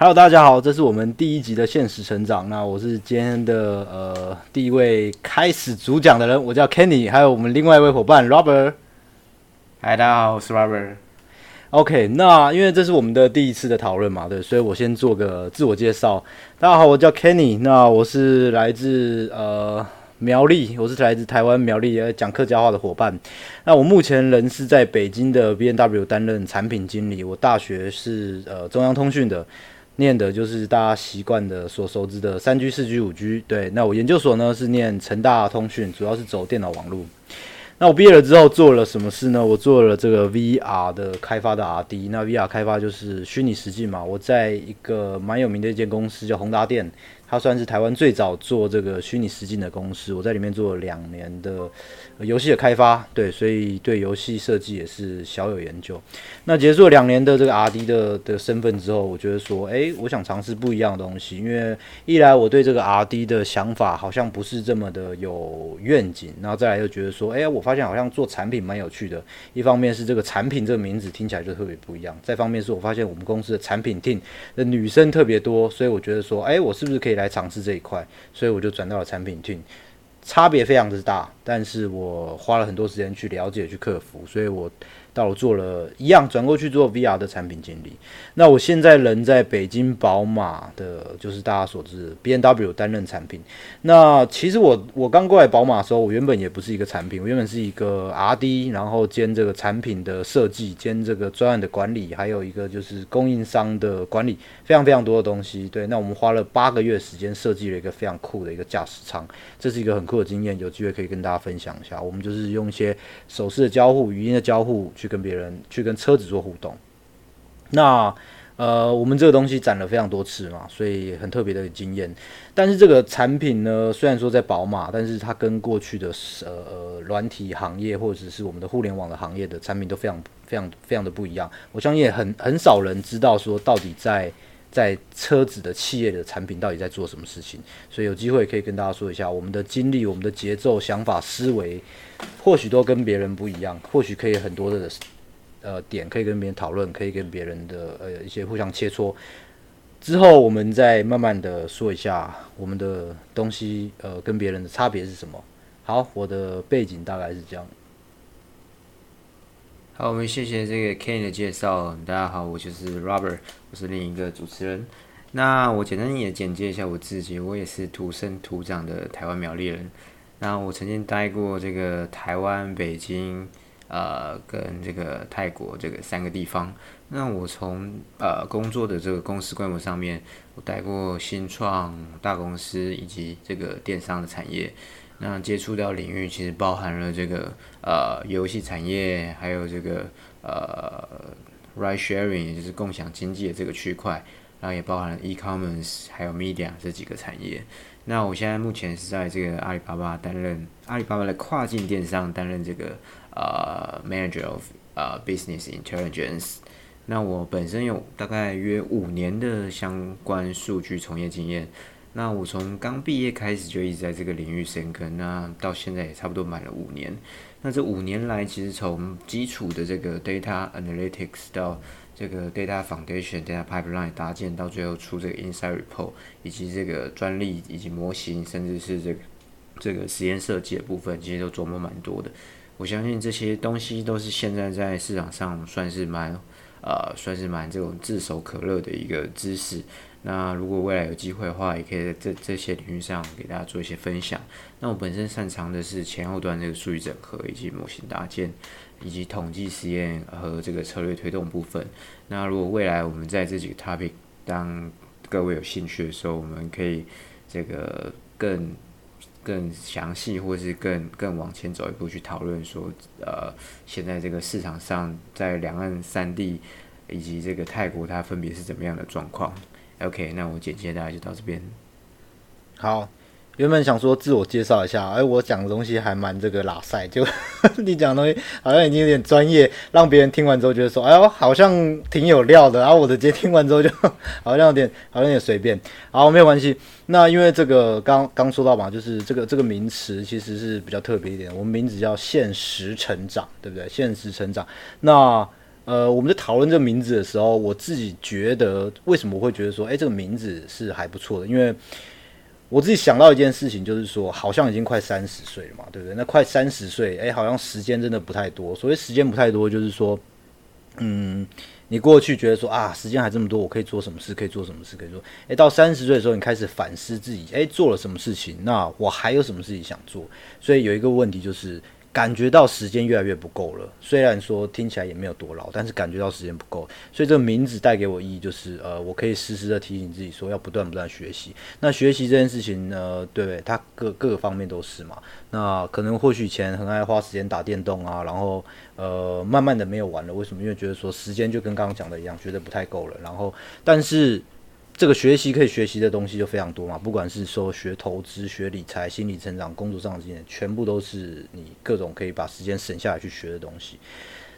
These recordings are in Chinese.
Hello，大家好，这是我们第一集的现实成长。那我是今天的呃第一位开始主讲的人，我叫 Kenny，还有我们另外一位伙伴 Robert。嗨，大家好，我是 Robert。OK，那因为这是我们的第一次的讨论嘛，对，所以我先做个自我介绍。大家好，我叫 Kenny，那我是来自呃苗栗，我是来自台湾苗栗讲客家话的伙伴。那我目前人是在北京的 B N W 担任产品经理。我大学是呃中央通讯的。念的就是大家习惯的、所熟知的三 G、四 G、五 G。对，那我研究所呢是念成大通讯，主要是走电脑网络。那我毕业了之后做了什么事呢？我做了这个 VR 的开发的 RD。那 VR 开发就是虚拟实际嘛。我在一个蛮有名的一间公司叫宏达电。它算是台湾最早做这个虚拟实境的公司，我在里面做了两年的游戏的开发，对，所以对游戏设计也是小有研究。那结束了两年的这个 R&D 的的身份之后，我觉得说，哎，我想尝试不一样的东西，因为一来我对这个 R&D 的想法好像不是这么的有愿景，然后再来又觉得说，哎，我发现好像做产品蛮有趣的。一方面是这个产品这个名字听起来就特别不一样，再方面是我发现我们公司的产品 team 的女生特别多，所以我觉得说，哎，我是不是可以来尝试这一块，所以我就转到了产品 team，差别非常之大，但是我花了很多时间去了解、去克服，所以我。到我做了一样，转过去做 VR 的产品经理。那我现在人在北京宝马的，就是大家所知 B N W 担任产品。那其实我我刚过来宝马的时候，我原本也不是一个产品，我原本是一个 R D，然后兼这个产品的设计，兼这个专案的管理，还有一个就是供应商的管理，非常非常多的东西。对，那我们花了八个月时间设计了一个非常酷的一个驾驶舱，这是一个很酷的经验，有机会可以跟大家分享一下。我们就是用一些手势的交互、语音的交互去。跟别人去跟车子做互动，那呃，我们这个东西展了非常多次嘛，所以很特别的经验。但是这个产品呢，虽然说在宝马，但是它跟过去的呃呃软体行业或者是我们的互联网的行业的产品都非常非常非常的不一样。我相信也很很少人知道说到底在在车子的企业的产品到底在做什么事情。所以有机会可以跟大家说一下我们的经历、我们的节奏、想法、思维。或许都跟别人不一样，或许可以很多的呃点可以跟别人讨论，可以跟别人的呃一些互相切磋。之后我们再慢慢的说一下我们的东西呃跟别人的差别是什么。好，我的背景大概是这样。好，我们谢谢这个 Ken 的介绍。大家好，我就是 Robert，我是另一个主持人。那我简单也简介一下我自己，我也是土生土长的台湾苗栗人。那我曾经待过这个台湾、北京，呃，跟这个泰国这个三个地方。那我从呃工作的这个公司规模上面，我待过新创大公司以及这个电商的产业。那接触到领域其实包含了这个呃游戏产业，还有这个呃 ride sharing，也就是共享经济的这个区块，然后也包含了 e-commerce，还有 media 这几个产业。那我现在目前是在这个阿里巴巴担任阿里巴巴的跨境电商担任这个呃 manager of 呃 business intelligence。那我本身有大概约五年的相关数据从业经验。那我从刚毕业开始就一直在这个领域深耕，那到现在也差不多满了五年。那这五年来，其实从基础的这个 data analytics 到这个 data foundation、data pipeline 搭建到最后出这个 inside report，以及这个专利以及模型，甚至是这个这个实验设计的部分，其实都琢磨蛮多的。我相信这些东西都是现在在市场上算是蛮呃，算是蛮这种炙手可热的一个知识。那如果未来有机会的话，也可以在这这些领域上给大家做一些分享。那我本身擅长的是前后端这个数据整合以及模型搭建。以及统计实验和这个策略推动部分。那如果未来我们在这几个 topic，当各位有兴趣的时候，我们可以这个更更详细，或是更更往前走一步去讨论说，呃，现在这个市场上在两岸三地以及这个泰国它分别是怎么样的状况。OK，那我简介大家就到这边。好。原本想说自我介绍一下，哎，我讲的东西还蛮这个拉塞，就 你讲的东西好像已经有点专业，让别人听完之后觉得说，哎呦，好像挺有料的。然后我的直接听完之后就 好像有点，好像有点随便。好，没有关系。那因为这个刚刚说到嘛，就是这个这个名词其实是比较特别一点。我们名字叫现实成长，对不对？现实成长。那呃，我们在讨论这个名字的时候，我自己觉得为什么我会觉得说，哎，这个名字是还不错的，因为我自己想到一件事情，就是说，好像已经快三十岁了嘛，对不对？那快三十岁，哎，好像时间真的不太多。所谓时间不太多，就是说，嗯。你过去觉得说啊，时间还这么多，我可以做什么事？可以做什么事？可以做。诶，到三十岁的时候，你开始反思自己，诶，做了什么事情？那我还有什么事情想做？所以有一个问题就是。感觉到时间越来越不够了，虽然说听起来也没有多老，但是感觉到时间不够，所以这个名字带给我意义就是，呃，我可以时时的提醒自己说要不断不断学习。那学习这件事情呢，对不对？它各各个方面都是嘛。那可能或许以前很爱花时间打电动啊，然后呃，慢慢的没有玩了，为什么？因为觉得说时间就跟刚刚讲的一样，觉得不太够了。然后，但是。这个学习可以学习的东西就非常多嘛，不管是说学投资、学理财、心理成长、工作上的经验，全部都是你各种可以把时间省下来去学的东西。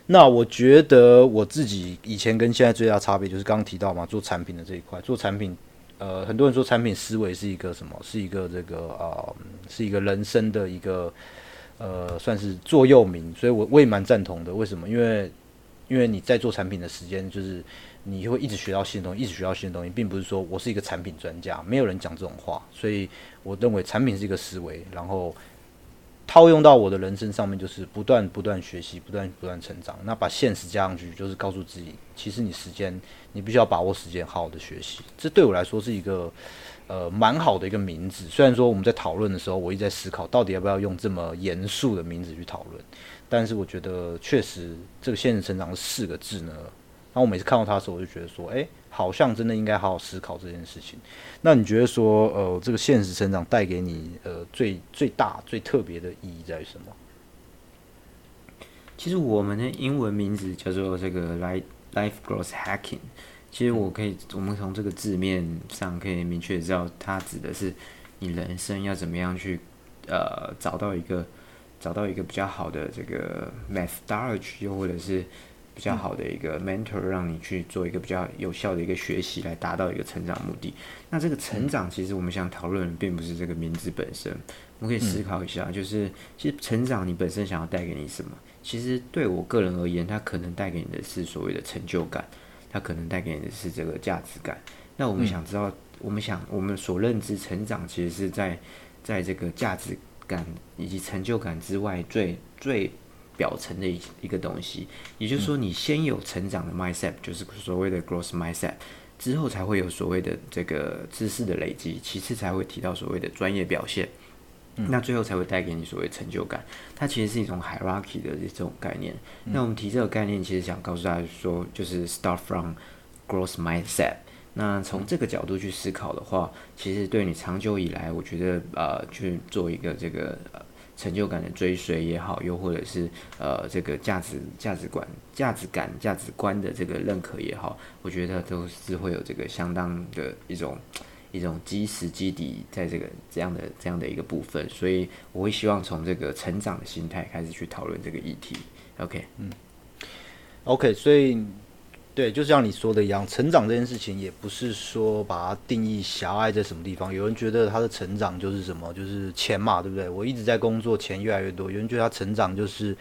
那我觉得我自己以前跟现在最大差别就是刚刚提到嘛，做产品的这一块，做产品，呃，很多人说产品思维是一个什么？是一个这个啊，是一个人生的一个呃，算是座右铭。所以我我也蛮赞同的。为什么？因为因为你在做产品的时间就是。你会一直学到新的东西，一直学到新的东西，并不是说我是一个产品专家，没有人讲这种话。所以我认为产品是一个思维，然后套用到我的人生上面，就是不断不断学习，不断不断成长。那把现实加上去，就是告诉自己，其实你时间，你必须要把握时间，好好的学习。这对我来说是一个呃蛮好的一个名字。虽然说我们在讨论的时候，我一直在思考到底要不要用这么严肃的名字去讨论，但是我觉得确实这个现实成长的四个字呢。然后我每次看到他的时候，我就觉得说，哎，好像真的应该好好思考这件事情。那你觉得说，呃，这个现实成长带给你，呃，最最大、最特别的意义在于什么？其实我们的英文名字叫做这个 “life life growth hacking”。其实我可以，我们从这个字面上可以明确知道，它指的是你人生要怎么样去，呃，找到一个找到一个比较好的这个 methodology，又或者是。比较好的一个 mentor，让你去做一个比较有效的一个学习，来达到一个成长目的。那这个成长，其实我们想讨论的并不是这个名字本身。我们可以思考一下，就是其实成长，你本身想要带给你什么？其实对我个人而言，它可能带给你的是所谓的成就感，它可能带给你的是这个价值感。那我们想知道，我们想我们所认知成长，其实是在在这个价值感以及成就感之外，最最。表层的一一个东西，也就是说，你先有成长的 mindset，就是所谓的 growth mindset，之后才会有所谓的这个知识的累积，其次才会提到所谓的专业表现，那最后才会带给你所谓成就感。它其实是一种 hierarchy 的这种概念。那我们提这个概念，其实想告诉大家说，就是 start from growth mindset。那从这个角度去思考的话，其实对你长久以来，我觉得呃，去做一个这个。成就感的追随也好，又或者是呃这个价值价值观、价值感、价值观的这个认可也好，我觉得都是会有这个相当的一种一种基石基底在这个这样的这样的一个部分，所以我会希望从这个成长的心态开始去讨论这个议题。OK，嗯，OK，所以。对，就像你说的一样，成长这件事情也不是说把它定义狭隘在什么地方。有人觉得他的成长就是什么，就是钱嘛，对不对？我一直在工作，钱越来越多。有人觉得他成长就是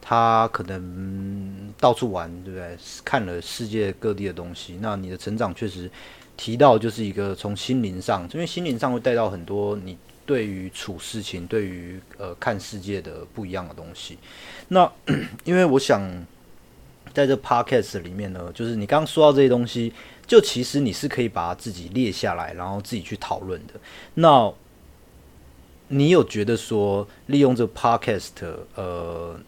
他可能到处玩，对不对？看了世界各地的东西。那你的成长确实提到就是一个从心灵上，因为心灵上会带到很多你对于处事情、对于呃看世界的不一样的东西。那 因为我想。在这 podcast 里面呢，就是你刚刚说到这些东西，就其实你是可以把它自己列下来，然后自己去讨论的。那你有觉得说，利用这个 podcast，呃，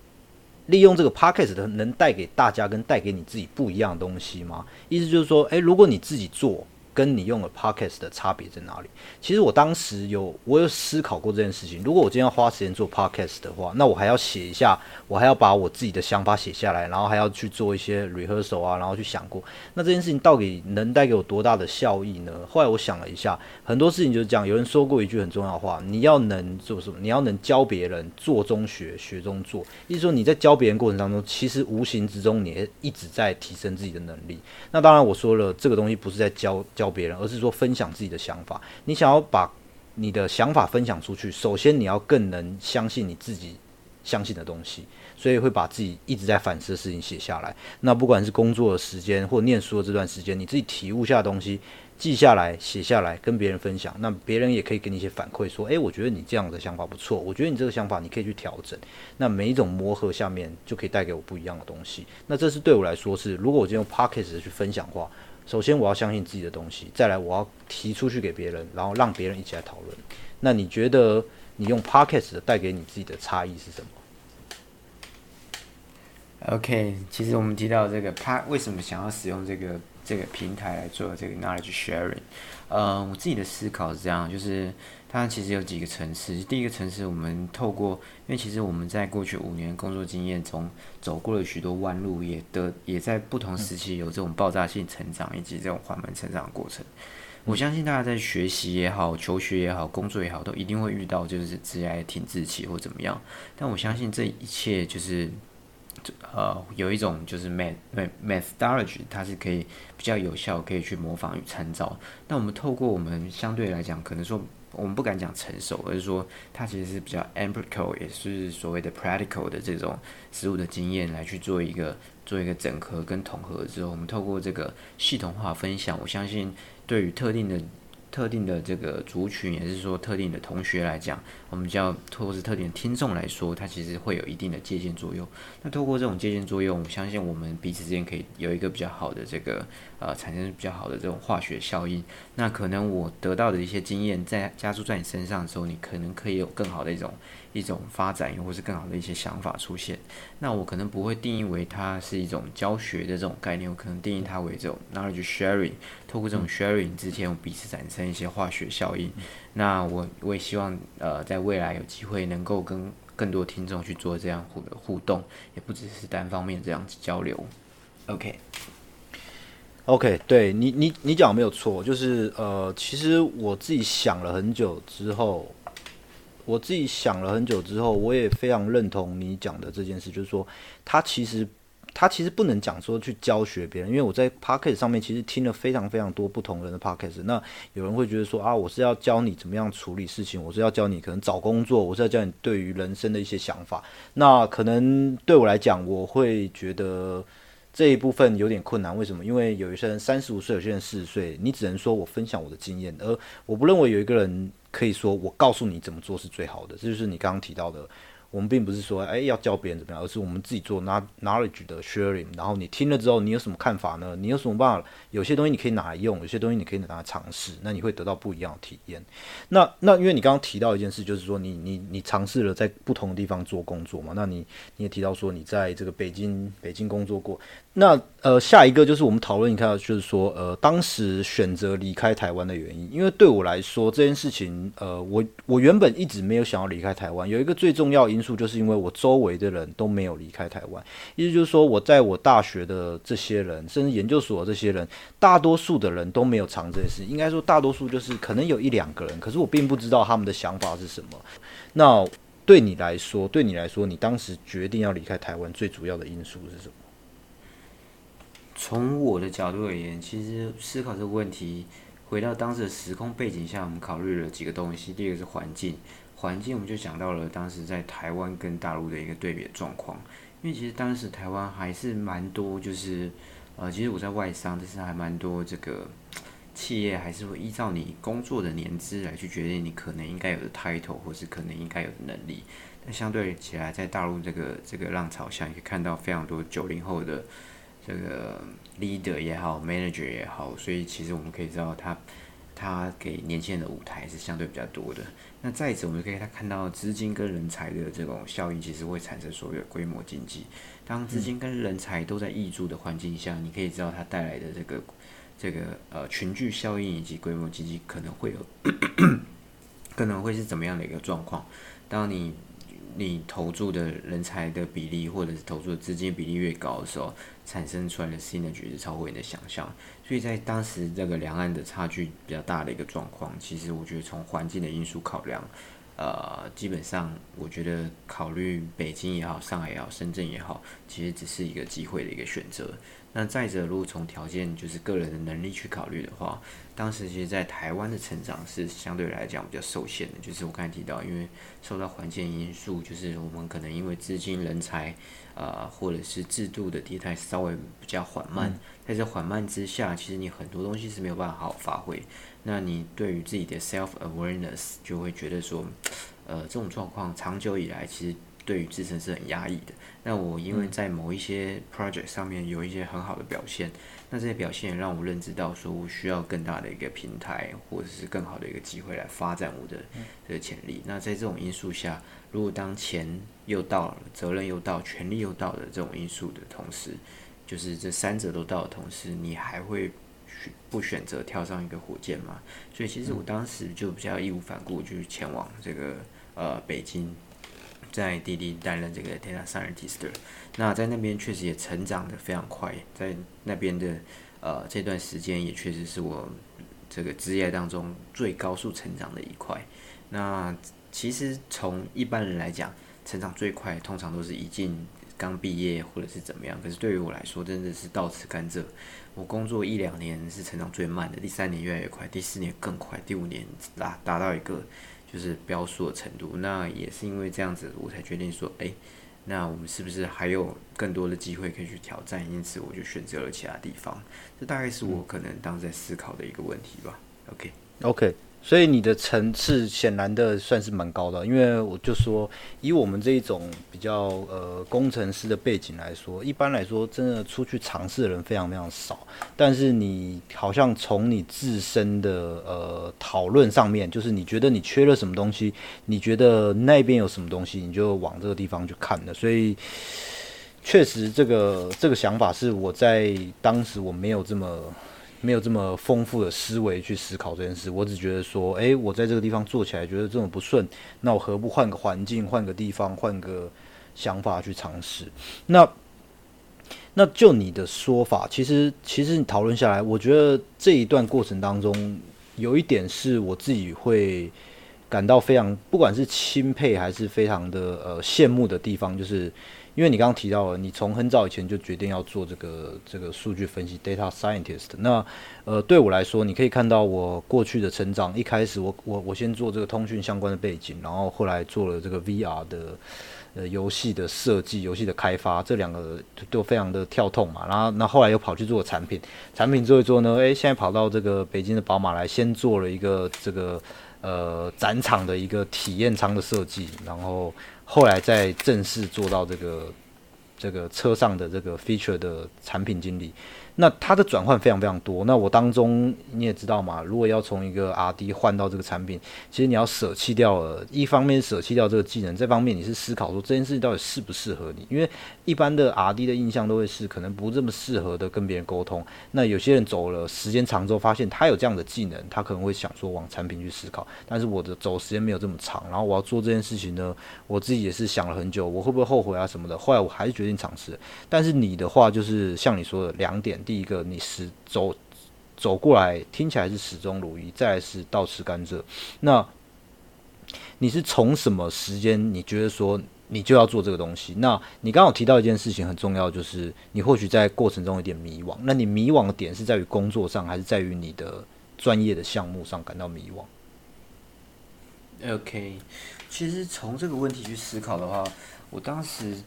利用这个 podcast 能带给大家跟带给你自己不一样的东西吗？意思就是说，诶，如果你自己做。跟你用的 podcast 的差别在哪里？其实我当时有我有思考过这件事情。如果我今天要花时间做 podcast 的话，那我还要写一下，我还要把我自己的想法写下来，然后还要去做一些 rehearsal 啊，然后去想过，那这件事情到底能带给我多大的效益呢？后来我想了一下，很多事情就是这样。有人说过一句很重要的话：你要能做什么？你要能教别人做中学，学中做。意思说你在教别人过程当中，其实无形之中你也一直在提升自己的能力。那当然我说了，这个东西不是在教教。教别人，而是说分享自己的想法。你想要把你的想法分享出去，首先你要更能相信你自己相信的东西，所以会把自己一直在反思的事情写下来。那不管是工作的时间或念书的这段时间，你自己体悟下的东西。记下来，写下来，跟别人分享，那别人也可以给你一些反馈，说，诶，我觉得你这样的想法不错，我觉得你这个想法你可以去调整。那每一种磨合下面，就可以带给我不一样的东西。那这是对我来说是，如果我今天用 podcast 去分享的话，首先我要相信自己的东西，再来我要提出去给别人，然后让别人一起来讨论。那你觉得你用 podcast 带给你自己的差异是什么？OK，其实我们提到这个，他为什么想要使用这个？这个平台来做这个 knowledge sharing，呃，我自己的思考是这样，就是它其实有几个层次。第一个层次，我们透过，因为其实我们在过去五年工作经验中走过了许多弯路，也得也在不同时期有这种爆炸性成长以及这种缓慢成长的过程。我相信大家在学习也好、求学也好、工作也好，都一定会遇到就是职业停滞期或怎么样。但我相信这一切就是。呃，有一种就是 met methodology，它是可以比较有效，可以去模仿与参照。那我们透过我们相对来讲，可能说我们不敢讲成熟，而是说它其实是比较 empirical，也是所谓的 practical 的这种实物的经验来去做一个做一个整合跟统合之后，我们透过这个系统化分享，我相信对于特定的。特定的这个族群，也是说特定的同学来讲，我们叫或是特定的听众来说，它其实会有一定的借鉴作用。那透过这种借鉴作用，我相信我们彼此之间可以有一个比较好的这个呃，产生比较好的这种化学效应。那可能我得到的一些经验，在加速在你身上的时候，你可能可以有更好的一种。一种发展，或是更好的一些想法出现。那我可能不会定义为它是一种教学的这种概念，我可能定义它为这种 knowledge sharing。透过这种 sharing 之间，我彼此产生一些化学效应。那我我也希望，呃，在未来有机会能够跟更多听众去做这样互的互动，也不只是单方面这样子交流。OK，OK，对你你你讲没有错，就是呃，其实我自己想了很久之后。我自己想了很久之后，我也非常认同你讲的这件事，就是说，他其实他其实不能讲说去教学别人，因为我在 p o c k e t 上面其实听了非常非常多不同人的 p o c k e t 那有人会觉得说啊，我是要教你怎么样处理事情，我是要教你可能找工作，我是要教你对于人生的一些想法。那可能对我来讲，我会觉得这一部分有点困难。为什么？因为有一些人三十五岁，有些人四十岁，你只能说我分享我的经验，而我不认为有一个人。可以说，我告诉你怎么做是最好的，这就是你刚刚提到的。我们并不是说，哎，要教别人怎么样，而是我们自己做 knowledge 的 sharing。然后你听了之后，你有什么看法呢？你有什么办法？有些东西你可以拿来用，有些东西你可以拿来尝试，那你会得到不一样的体验。那那因为你刚刚提到一件事，就是说你你你尝试了在不同的地方做工作嘛？那你你也提到说你在这个北京北京工作过。那呃，下一个就是我们讨论一下，就是说呃，当时选择离开台湾的原因。因为对我来说，这件事情，呃，我我原本一直没有想要离开台湾。有一个最重要因素，就是因为我周围的人都没有离开台湾。意思就是说，我在我大学的这些人，甚至研究所这些人，大多数的人都没有尝这件事。应该说，大多数就是可能有一两个人，可是我并不知道他们的想法是什么。那对你来说，对你来说，你当时决定要离开台湾最主要的因素是什么？从我的角度而言，其实思考这个问题，回到当时的时空背景下，我们考虑了几个东西。第一个是环境，环境我们就讲到了当时在台湾跟大陆的一个对比状况。因为其实当时台湾还是蛮多，就是呃，其实我在外商，但是还蛮多这个企业还是会依照你工作的年资来去决定你可能应该有的 title 或是可能应该有的能力。但相对起来，在大陆这个这个浪潮下，可以看到非常多九零后的。这个 leader 也好，manager 也好，所以其实我们可以知道，他他给年轻人的舞台是相对比较多的。那再一次，我们可以看到资金跟人才的这种效应，其实会产生所谓的规模经济。当资金跟人才都在溢注的环境下，你可以知道它带来的这个这个呃群聚效应以及规模经济可能会有 可能会是怎么样的一个状况？当你你投注的人才的比例，或者是投注的资金比例越高的时候，产生出来的 synergy 是超乎你的想象。所以在当时这个两岸的差距比较大的一个状况，其实我觉得从环境的因素考量，呃，基本上我觉得考虑北京也好、上海也好、深圳也好，其实只是一个机会的一个选择。那再者，如果从条件就是个人的能力去考虑的话，当时其实，在台湾的成长是相对来讲比较受限的，就是我刚才提到，因为受到环境因素，就是我们可能因为资金、人才，啊，或者是制度的迭代稍微比较缓慢，在这缓慢之下，其实你很多东西是没有办法好好发挥。那你对于自己的 self awareness 就会觉得说，呃，这种状况长久以来其实对于自身是很压抑的。那我因为在某一些 project 上面有一些很好的表现，那这些表现也让我认知到说我需要更大的一个平台，或者是更好的一个机会来发展我的这个潜力。那在这种因素下，如果当钱又到了，责任又到，权力又到的这种因素的同时，就是这三者都到的同时，你还会。不选择跳上一个火箭嘛？所以其实我当时就比较义无反顾，就是前往这个呃北京，在滴滴担任这个 data scientist。那在那边确实也成长的非常快，在那边的呃这段时间也确实是我这个职业当中最高速成长的一块。那其实从一般人来讲，成长最快通常都是一进。刚毕业或者是怎么样，可是对于我来说，真的是倒吃甘蔗。我工作一两年是成长最慢的，第三年越来越快，第四年更快，第五年达达到一个就是标速的程度。那也是因为这样子，我才决定说，哎，那我们是不是还有更多的机会可以去挑战？因此，我就选择了其他地方。这大概是我可能当时在思考的一个问题吧。OK，OK。所以你的层次显然的算是蛮高的，因为我就说，以我们这一种比较呃工程师的背景来说，一般来说真的出去尝试的人非常非常少。但是你好像从你自身的呃讨论上面，就是你觉得你缺了什么东西，你觉得那边有什么东西，你就往这个地方去看的。所以确实，这个这个想法是我在当时我没有这么。没有这么丰富的思维去思考这件事，我只觉得说，诶，我在这个地方做起来觉得这么不顺，那我何不换个环境，换个地方，换个想法去尝试？那那就你的说法，其实其实你讨论下来，我觉得这一段过程当中，有一点是我自己会感到非常，不管是钦佩还是非常的呃羡慕的地方，就是。因为你刚刚提到了，你从很早以前就决定要做这个这个数据分析 data scientist。那呃，对我来说，你可以看到我过去的成长。一开始，我我我先做这个通讯相关的背景，然后后来做了这个 VR 的呃游戏的设计、游戏的开发，这两个都非常的跳痛嘛。然后那后来又跑去做产品，产品做一做呢，诶，现在跑到这个北京的宝马来，先做了一个这个呃展场的一个体验舱的设计，然后。后来再正式做到这个这个车上的这个 feature 的产品经理。那它的转换非常非常多。那我当中你也知道嘛，如果要从一个 R D 换到这个产品，其实你要舍弃掉了，一方面舍弃掉这个技能，这方面你是思考说这件事情到底适不适合你。因为一般的 R D 的印象都会是可能不这么适合的跟别人沟通。那有些人走了时间长之后，发现他有这样的技能，他可能会想说往产品去思考。但是我的走时间没有这么长，然后我要做这件事情呢，我自己也是想了很久，我会不会后悔啊什么的。后来我还是决定尝试。但是你的话就是像你说的两点。第一个，你始走走过来，听起来是始终如一；再来是倒吃甘蔗。那你是从什么时间？你觉得说你就要做这个东西？那你刚好提到一件事情很重要，就是你或许在过程中有点迷惘。那你迷惘的点是在于工作上，还是在于你的专业的项目上感到迷惘？OK，其实从这个问题去思考的话，我当时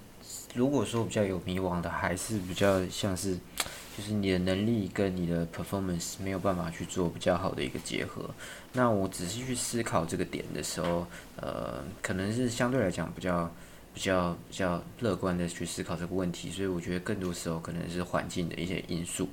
如果说比较有迷惘的，还是比较像是。就是你的能力跟你的 performance 没有办法去做比较好的一个结合。那我仔细去思考这个点的时候，呃，可能是相对来讲比较比较比较乐观的去思考这个问题。所以我觉得更多时候可能是环境的一些因素。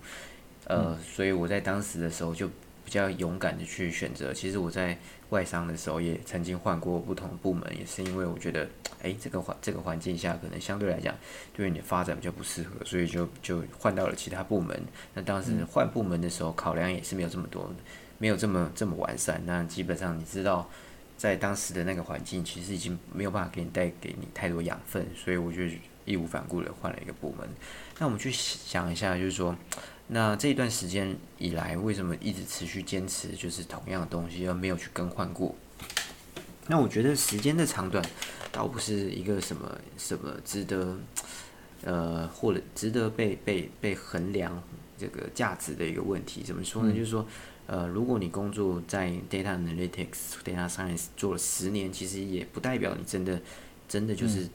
呃，所以我在当时的时候就。比较勇敢的去选择。其实我在外商的时候也曾经换过不同部门，也是因为我觉得，哎，这个环这个环境下可能相对来讲对于你的发展比较不适合，所以就就换到了其他部门。那当时换部门的时候，考量也是没有这么多，没有这么这么完善。那基本上你知道，在当时的那个环境，其实已经没有办法给你带给你太多养分，所以我就义无反顾的换了一个部门。那我们去想一下，就是说。那这一段时间以来，为什么一直持续坚持就是同样的东西，而没有去更换过？那我觉得时间的长短，倒不是一个什么什么值得呃，或者值得被被被衡量这个价值的一个问题。怎么说呢？就是说，呃，如果你工作在 data analytics、data science 做了十年，其实也不代表你真的真的就是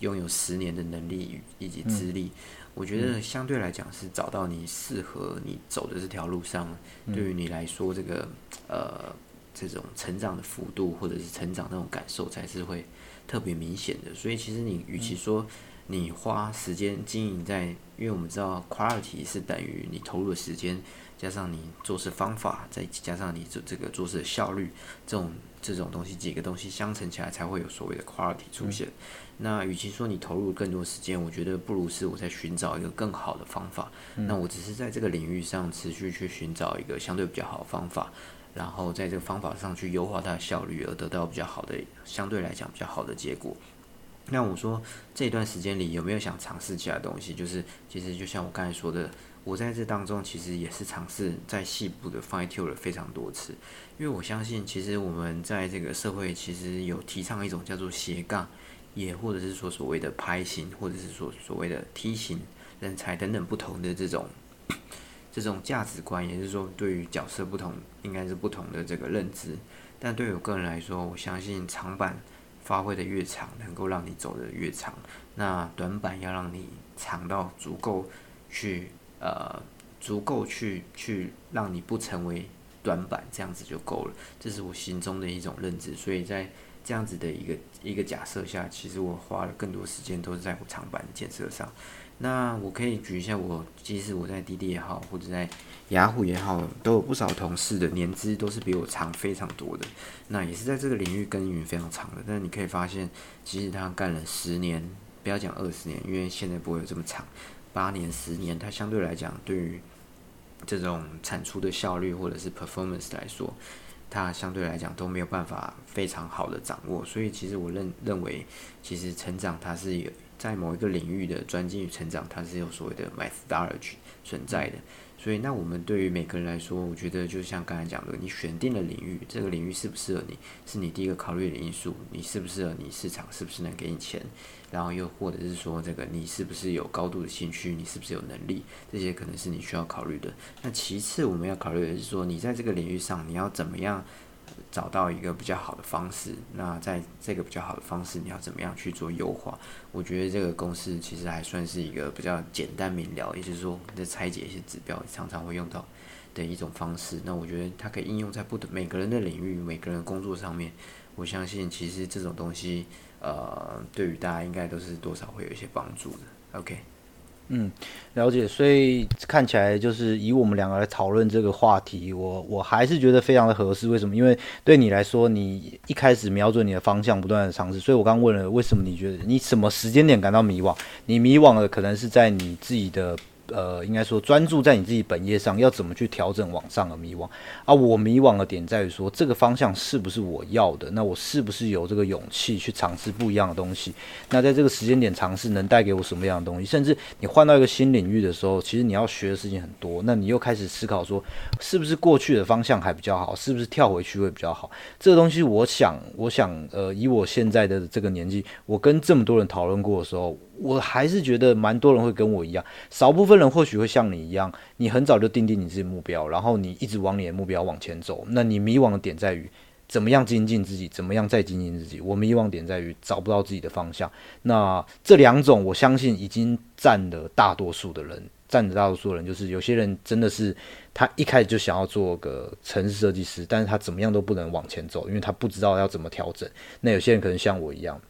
拥有十年的能力以及资历。我觉得相对来讲是找到你适合你走的这条路上，对于你来说，这个呃这种成长的幅度或者是成长那种感受才是会特别明显的。所以其实你与其说你花时间经营在，因为我们知道 quality 是等于你投入的时间加上你做事方法，再加上你这这个做事的效率，这种这种东西几个东西相乘起来才会有所谓的 quality 出现。那与其说你投入更多时间，我觉得不如是我在寻找一个更好的方法。那我只是在这个领域上持续去寻找一个相对比较好的方法，然后在这个方法上去优化它的效率，而得到比较好的相对来讲比较好的结果。那我说这段时间里有没有想尝试其他东西？就是其实就像我刚才说的，我在这当中其实也是尝试在细部的 fine tune 了非常多次，因为我相信其实我们在这个社会其实有提倡一种叫做斜杠。也或者是说所谓的拍型，或者是说所谓的梯形人才等等不同的这种这种价值观，也是说对于角色不同，应该是不同的这个认知。但对我个人来说，我相信长板发挥的越长，能够让你走的越长。那短板要让你长到足够去呃足够去去让你不成为短板，这样子就够了。这是我心中的一种认知。所以在这样子的一个一个假设下，其实我花了更多时间都是在我长板的建设上。那我可以举一下，我即使我在滴滴也好，或者在雅虎也好，都有不少同事的年资都是比我长非常多的。那也是在这个领域耕耘非常长的。但你可以发现，即使他干了十年，不要讲二十年，因为现在不会有这么长，八年、十年，它相对来讲，对于这种产出的效率或者是 performance 来说。它相对来讲都没有办法非常好的掌握，所以其实我认认为，其实成长它是有在某一个领域的专精与成长，它是有所谓的 methodology 存在的。所以，那我们对于每个人来说，我觉得就像刚才讲的，你选定了领域，这个领域适不适合你，是你第一个考虑的因素。你适不适合你市场，是不是能给你钱？然后又或者是说，这个你是不是有高度的兴趣，你是不是有能力？这些可能是你需要考虑的。那其次，我们要考虑的是说，你在这个领域上，你要怎么样？找到一个比较好的方式，那在这个比较好的方式，你要怎么样去做优化？我觉得这个公式其实还算是一个比较简单明了，也就是说，在拆解一些指标，常常会用到的一种方式。那我觉得它可以应用在不同每个人的领域、每个人工作上面。我相信，其实这种东西，呃，对于大家应该都是多少会有一些帮助的。OK。嗯，了解。所以看起来就是以我们两个来讨论这个话题，我我还是觉得非常的合适。为什么？因为对你来说，你一开始瞄准你的方向，不断的尝试。所以我刚问了，为什么你觉得你什么时间点感到迷惘？你迷惘的可能是在你自己的。呃，应该说专注在你自己本业上，要怎么去调整往上的迷惘啊？我迷惘的点在于说，这个方向是不是我要的？那我是不是有这个勇气去尝试不一样的东西？那在这个时间点尝试能带给我什么样的东西？甚至你换到一个新领域的时候，其实你要学的事情很多。那你又开始思考说，是不是过去的方向还比较好？是不是跳回去会比较好？这个东西，我想，我想，呃，以我现在的这个年纪，我跟这么多人讨论过的时候。我还是觉得蛮多人会跟我一样，少部分人或许会像你一样，你很早就定定你自己目标，然后你一直往你的目标往前走。那你迷惘的点在于，怎么样精进自己，怎么样再精进自己。我迷惘点在于找不到自己的方向。那这两种，我相信已经占了大多数的人，占了大多数人，就是有些人真的是他一开始就想要做个城市设计师，但是他怎么样都不能往前走，因为他不知道要怎么调整。那有些人可能像我一样。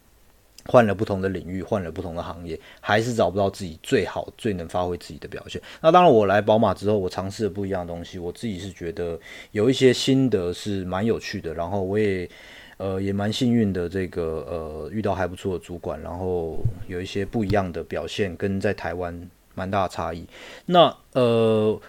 换了不同的领域，换了不同的行业，还是找不到自己最好、最能发挥自己的表现。那当然，我来宝马之后，我尝试了不一样的东西，我自己是觉得有一些心得是蛮有趣的。然后我也呃也蛮幸运的，这个呃遇到还不错的主管，然后有一些不一样的表现，跟在台湾蛮大的差异。那呃。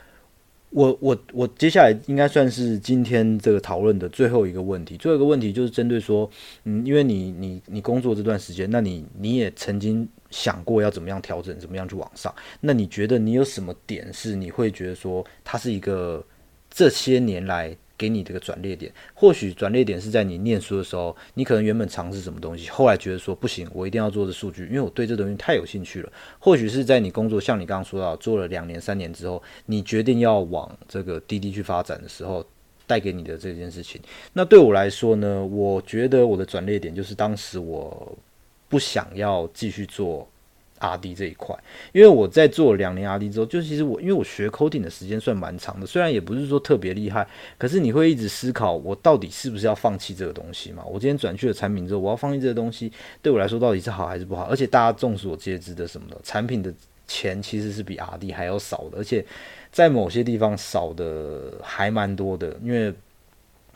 我我我接下来应该算是今天这个讨论的最后一个问题。最后一个问题就是针对说，嗯，因为你你你工作这段时间，那你你也曾经想过要怎么样调整，怎么样去往上？那你觉得你有什么点是你会觉得说它是一个这些年来给你这个转捩点。或许转捩点是在你念书的时候，你可能原本尝试什么东西，后来觉得说不行，我一定要做这数据，因为我对这东西太有兴趣了。或许是在你工作，像你刚刚说到，做了两年、三年之后，你决定要往这个滴滴去发展的时候，带给你的这件事情。那对我来说呢，我觉得我的转捩点就是当时我不想要继续做。R D 这一块，因为我在做两年 R D 之后，就其实我因为我学 coding 的时间算蛮长的，虽然也不是说特别厉害，可是你会一直思考，我到底是不是要放弃这个东西嘛？我今天转去了产品之后，我要放弃这个东西，对我来说到底是好还是不好？而且大家众所皆知的什么的，产品的钱其实是比 R D 还要少的，而且在某些地方少的还蛮多的，因为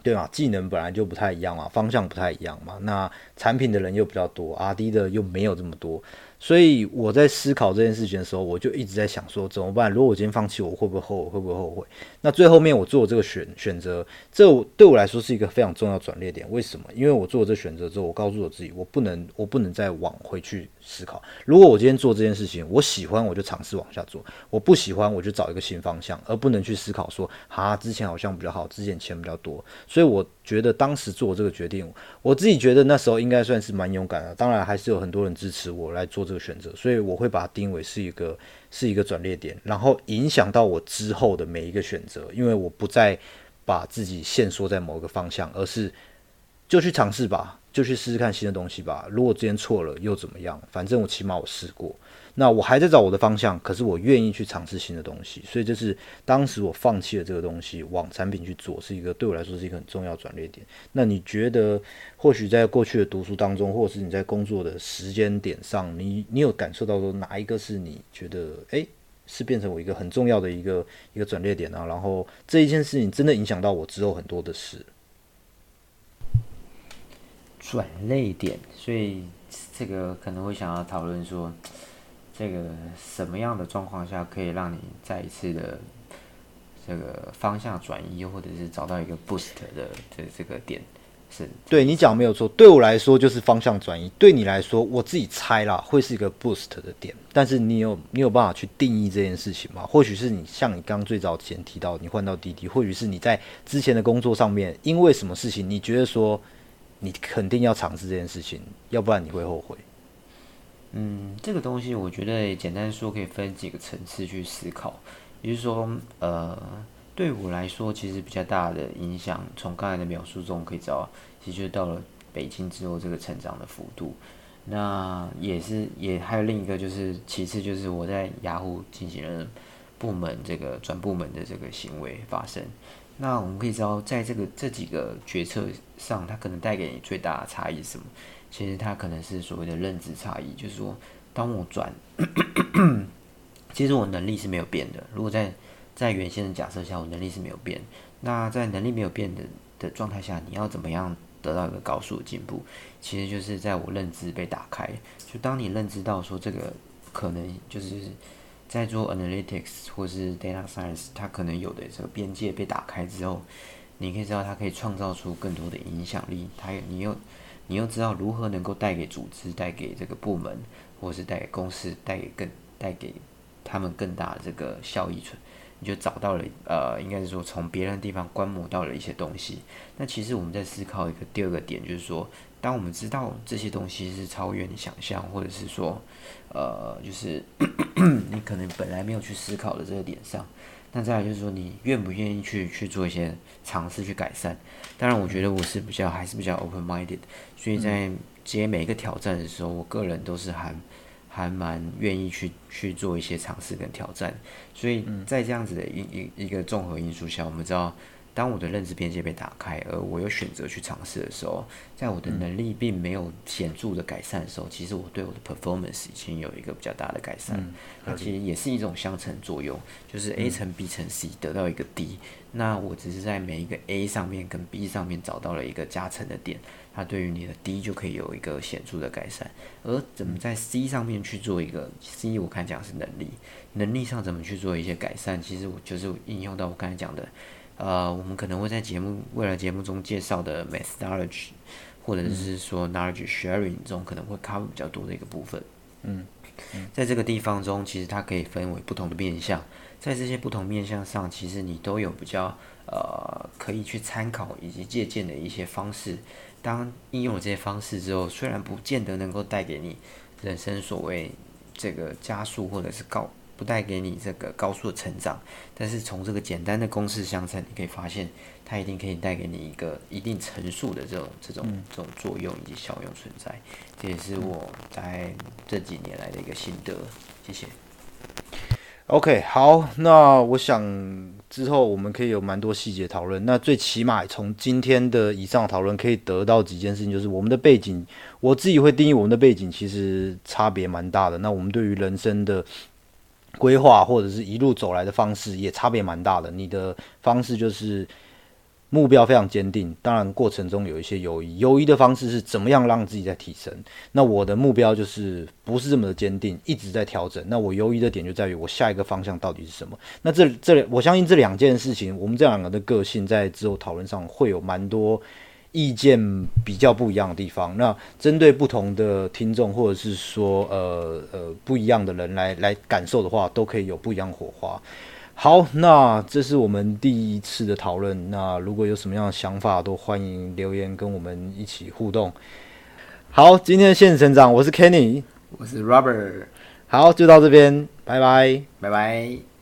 对嘛，技能本来就不太一样嘛，方向不太一样嘛，那产品的人又比较多，R D 的又没有这么多。所以我在思考这件事情的时候，我就一直在想说怎么办？如果我今天放弃，我会不会后悔？会不会后悔？那最后面我做这个选选择，这对我来说是一个非常重要转捩点。为什么？因为我做这选择之后，我告诉我自己，我不能，我不能再往回去思考。如果我今天做这件事情，我喜欢，我就尝试往下做；我不喜欢，我就找一个新方向，而不能去思考说，哈，之前好像比较好，之前钱比较多。所以我觉得当时做这个决定，我自己觉得那时候应该算是蛮勇敢的。当然，还是有很多人支持我来做这个。选择，所以我会把它定为是一个是一个转捩点，然后影响到我之后的每一个选择，因为我不再把自己限缩在某一个方向，而是就去尝试吧，就去试试看新的东西吧。如果之前错了又怎么样？反正我起码我试过。那我还在找我的方向，可是我愿意去尝试新的东西，所以这是当时我放弃了这个东西，往产品去做，是一个对我来说是一个很重要转捩点。那你觉得，或许在过去的读书当中，或者是你在工作的时间点上，你你有感受到说哪一个是你觉得，诶，是变成我一个很重要的一个一个转捩点啊？然后这一件事情真的影响到我之后很多的事。转捩点，所以这个可能会想要讨论说。这个什么样的状况下可以让你再一次的这个方向转移，或者是找到一个 boost 的这这个点？是对你讲没有错，对我来说就是方向转移。对你来说，我自己猜啦，会是一个 boost 的点。但是你有你有办法去定义这件事情吗？或许是你像你刚最早前提到，你换到滴滴，或许是你在之前的工作上面，因为什么事情，你觉得说你肯定要尝试这件事情，要不然你会后悔。嗯，这个东西我觉得简单说可以分几个层次去思考。也就是说，呃，对我来说，其实比较大的影响，从刚才的描述中可以知道，其实就到了北京之后这个成长的幅度。那也是，也还有另一个就是，其次就是我在雅虎进行了部门这个转部门的这个行为发生。那我们可以知道，在这个这几个决策上，它可能带给你最大的差异是什么？其实它可能是所谓的认知差异，就是说，当我转，其实我能力是没有变的。如果在在原先的假设下，我能力是没有变。那在能力没有变的的状态下，你要怎么样得到一个高速的进步？其实就是在我认知被打开。就当你认知到说这个可能就是在做 analytics 或是 data science，它可能有的这个边界被打开之后，你可以知道它可以创造出更多的影响力。它你又你又知道如何能够带给组织、带给这个部门，或是带给公司、带给更带给他们更大的这个效益存，你就找到了呃，应该是说从别人的地方观摩到了一些东西。那其实我们在思考一个第二个点，就是说，当我们知道这些东西是超越你想象，或者是说，呃，就是 你可能本来没有去思考的这个点上。那再来就是说，你愿不愿意去去做一些尝试去改善？当然，我觉得我是比较还是比较 open minded，所以在接每一个挑战的时候，我个人都是还还蛮愿意去去做一些尝试跟挑战。所以在这样子的一一一个综合因素下，我们知道。当我的认知边界被打开，而我有选择去尝试的时候，在我的能力并没有显著的改善的时候，其实我对我的 performance 已经有一个比较大的改善。那其实也是一种相乘作用，就是 A 乘 B 乘 C 得到一个 D，那我只是在每一个 A 上面跟 B 上面找到了一个加成的点，它对于你的 D 就可以有一个显著的改善。而怎么在 C 上面去做一个 C，我看讲是能力，能力上怎么去做一些改善，其实我就是应用到我刚才讲的。呃，我们可能会在节目未来节目中介绍的 methodology，或者是说 knowledge sharing 中可能会 cover 比较多的一个部分。嗯，在这个地方中，其实它可以分为不同的面向，在这些不同面向上，其实你都有比较呃可以去参考以及借鉴的一些方式。当应用了这些方式之后，虽然不见得能够带给你人生所谓这个加速或者是高，不带给你这个高速的成长，但是从这个简单的公式相乘，你可以发现它一定可以带给你一个一定乘数的这种这种这种作用以及效用存在。这也是我在这几年来的一个心得。谢谢。OK，好，那我想之后我们可以有蛮多细节讨论。那最起码从今天的以上讨论可以得到几件事情，就是我们的背景，我自己会定义我们的背景其实差别蛮大的。那我们对于人生的规划或者是一路走来的方式也差别蛮大的。你的方式就是目标非常坚定，当然过程中有一些犹疑，犹疑的方式是怎么样让自己在提升。那我的目标就是不是这么的坚定，一直在调整。那我犹豫的点就在于我下一个方向到底是什么。那这这我相信这两件事情，我们这两个的个性在之后讨论上会有蛮多意见比较不一样的地方。那针对不同的听众或者是说呃呃不一样的人来来感受的话，都可以有不一样火花。好，那这是我们第一次的讨论。那如果有什么样的想法，都欢迎留言跟我们一起互动。好，今天的现实成长，我是 Kenny。我是 Robert，好，就到这边，拜拜。拜拜。